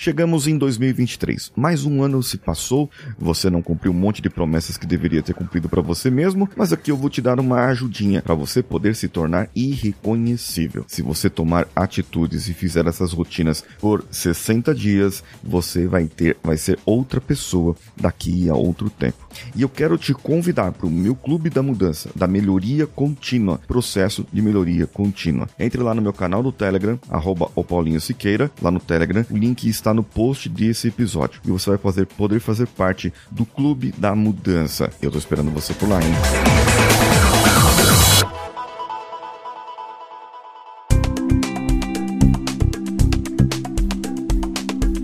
chegamos em 2023. Mais um ano se passou, você não cumpriu um monte de promessas que deveria ter cumprido para você mesmo, mas aqui eu vou te dar uma ajudinha para você poder se tornar irreconhecível. Se você tomar atitudes e fizer essas rotinas por 60 dias, você vai ter, vai ser outra pessoa daqui a outro tempo. E eu quero te convidar para o meu clube da mudança, da melhoria contínua, processo de melhoria contínua. Entre lá no meu canal do Telegram, arroba Paulinho Siqueira, lá no Telegram, o link está no post desse episódio. E você vai fazer, poder fazer parte do clube da mudança. Eu tô esperando você por lá, hein?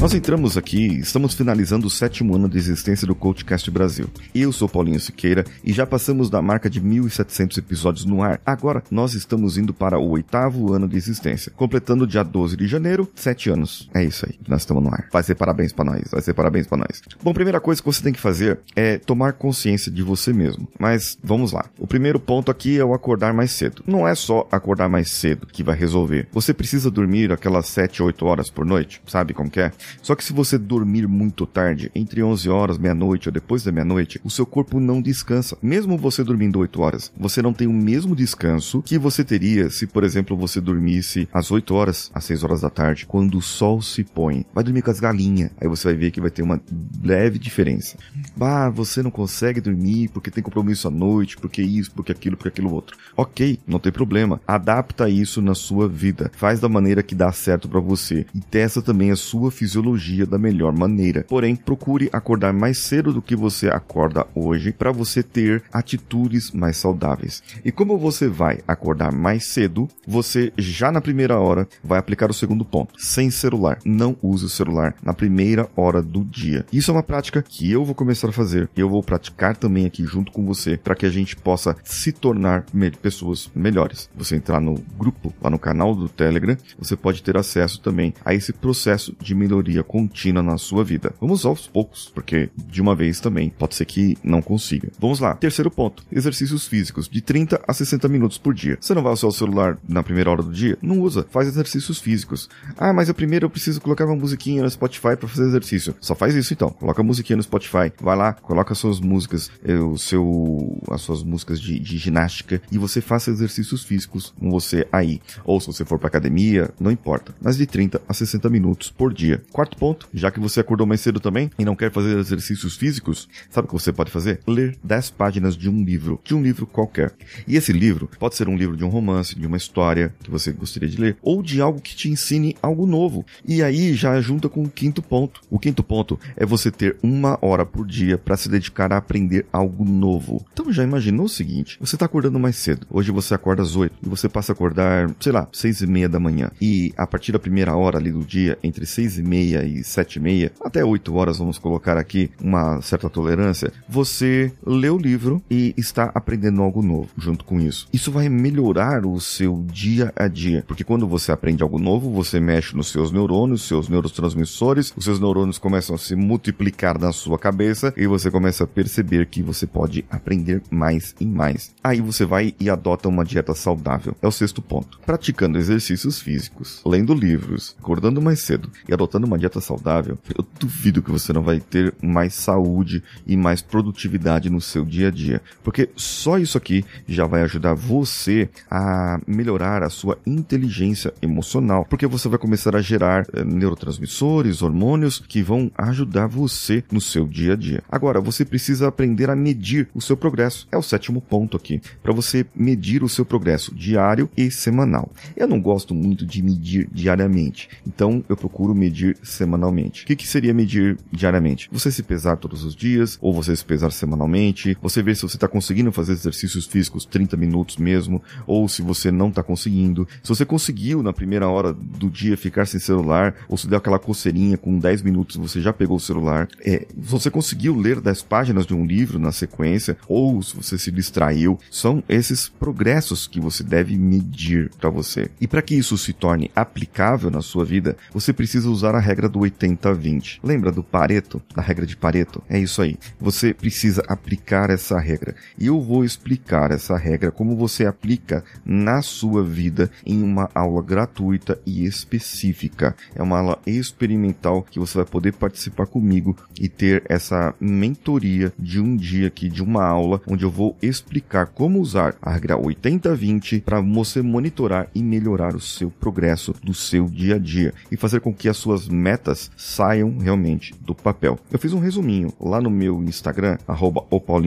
Nós entramos aqui, estamos finalizando o sétimo ano de existência do Coachcast Brasil. Eu sou Paulinho Siqueira e já passamos da marca de 1.700 episódios no ar. Agora, nós estamos indo para o oitavo ano de existência, completando dia 12 de janeiro, sete anos. É isso aí, nós estamos no ar. Vai ser parabéns para nós, vai ser parabéns para nós. Bom, primeira coisa que você tem que fazer é tomar consciência de você mesmo. Mas vamos lá. O primeiro ponto aqui é o acordar mais cedo. Não é só acordar mais cedo que vai resolver. Você precisa dormir aquelas 7, 8 horas por noite, sabe como que é? Só que se você dormir muito tarde, entre 11 horas, meia-noite ou depois da meia-noite, o seu corpo não descansa. Mesmo você dormindo 8 horas, você não tem o mesmo descanso que você teria se, por exemplo, você dormisse às 8 horas, às 6 horas da tarde, quando o sol se põe. Vai dormir com as galinhas. Aí você vai ver que vai ter uma leve diferença. Bah, você não consegue dormir porque tem compromisso à noite, porque isso, porque aquilo, porque aquilo outro. Ok, não tem problema. Adapta isso na sua vida. Faz da maneira que dá certo para você. E testa também a sua fisiologia fisiologia da melhor maneira. Porém, procure acordar mais cedo do que você acorda hoje para você ter atitudes mais saudáveis. E como você vai acordar mais cedo, você já na primeira hora vai aplicar o segundo ponto. Sem celular. Não use o celular na primeira hora do dia. Isso é uma prática que eu vou começar a fazer e eu vou praticar também aqui junto com você para que a gente possa se tornar pessoas melhores. Você entrar no grupo, lá no canal do Telegram, você pode ter acesso também a esse processo de melhoria melhoria contínua na sua vida. Vamos aos poucos, porque de uma vez também pode ser que não consiga. Vamos lá. Terceiro ponto: exercícios físicos de 30 a 60 minutos por dia. Você não vai usar o celular na primeira hora do dia? Não usa. Faz exercícios físicos. Ah, mas eu primeiro eu preciso colocar uma musiquinha no Spotify para fazer exercício. Só faz isso então. Coloca a musiquinha no Spotify. Vai lá, coloca as suas músicas, eh, o seu, as suas músicas de, de ginástica e você faça exercícios físicos com você aí. Ou se você for para academia, não importa. Mas de 30 a 60 minutos por dia. Quarto ponto, já que você acordou mais cedo também e não quer fazer exercícios físicos, sabe o que você pode fazer? Ler 10 páginas de um livro, de um livro qualquer. E esse livro pode ser um livro de um romance, de uma história que você gostaria de ler, ou de algo que te ensine algo novo. E aí já junta com o quinto ponto. O quinto ponto é você ter uma hora por dia para se dedicar a aprender algo novo. Então já imaginou o seguinte: você está acordando mais cedo. Hoje você acorda às 8 e você passa a acordar, sei lá, seis e meia da manhã. E a partir da primeira hora ali do dia, entre seis e meia meia e sete e meia, até oito horas, vamos colocar aqui uma certa tolerância, você lê o livro e está aprendendo algo novo junto com isso. Isso vai melhorar o seu dia a dia, porque quando você aprende algo novo, você mexe nos seus neurônios, seus neurotransmissores, os seus neurônios começam a se multiplicar na sua cabeça e você começa a perceber que você pode aprender mais e mais. Aí você vai e adota uma dieta saudável. É o sexto ponto. Praticando exercícios físicos, lendo livros, acordando mais cedo e adotando uma dieta saudável, eu duvido que você não vai ter mais saúde e mais produtividade no seu dia a dia. Porque só isso aqui já vai ajudar você a melhorar a sua inteligência emocional. Porque você vai começar a gerar é, neurotransmissores, hormônios que vão ajudar você no seu dia a dia. Agora, você precisa aprender a medir o seu progresso. É o sétimo ponto aqui. Para você medir o seu progresso diário e semanal. Eu não gosto muito de medir diariamente. Então, eu procuro medir semanalmente. O que, que seria medir diariamente? Você se pesar todos os dias, ou você se pesar semanalmente, você ver se você está conseguindo fazer exercícios físicos 30 minutos mesmo, ou se você não está conseguindo. Se você conseguiu na primeira hora do dia ficar sem celular, ou se deu aquela coceirinha com 10 minutos você já pegou o celular, é, você conseguiu ler 10 páginas de um livro na sequência, ou se você se distraiu, são esses progressos que você deve medir para você. E para que isso se torne aplicável na sua vida, você precisa usar a regra do 80-20. Lembra do Pareto? Da regra de Pareto? É isso aí. Você precisa aplicar essa regra. E eu vou explicar essa regra como você aplica na sua vida em uma aula gratuita e específica. É uma aula experimental que você vai poder participar comigo e ter essa mentoria de um dia aqui, de uma aula, onde eu vou explicar como usar a regra 80-20 para você monitorar e melhorar o seu progresso do seu dia a dia e fazer com que as suas metas saiam realmente do papel. Eu fiz um resuminho lá no meu Instagram, arroba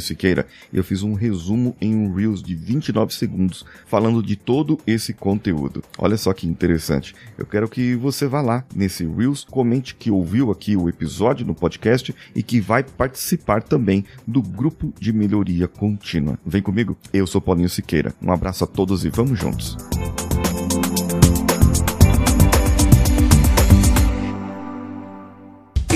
Siqueira, eu fiz um resumo em um Reels de 29 segundos falando de todo esse conteúdo. Olha só que interessante. Eu quero que você vá lá nesse Reels, comente que ouviu aqui o episódio no podcast e que vai participar também do grupo de melhoria contínua. Vem comigo? Eu sou Paulinho Siqueira. Um abraço a todos e vamos juntos.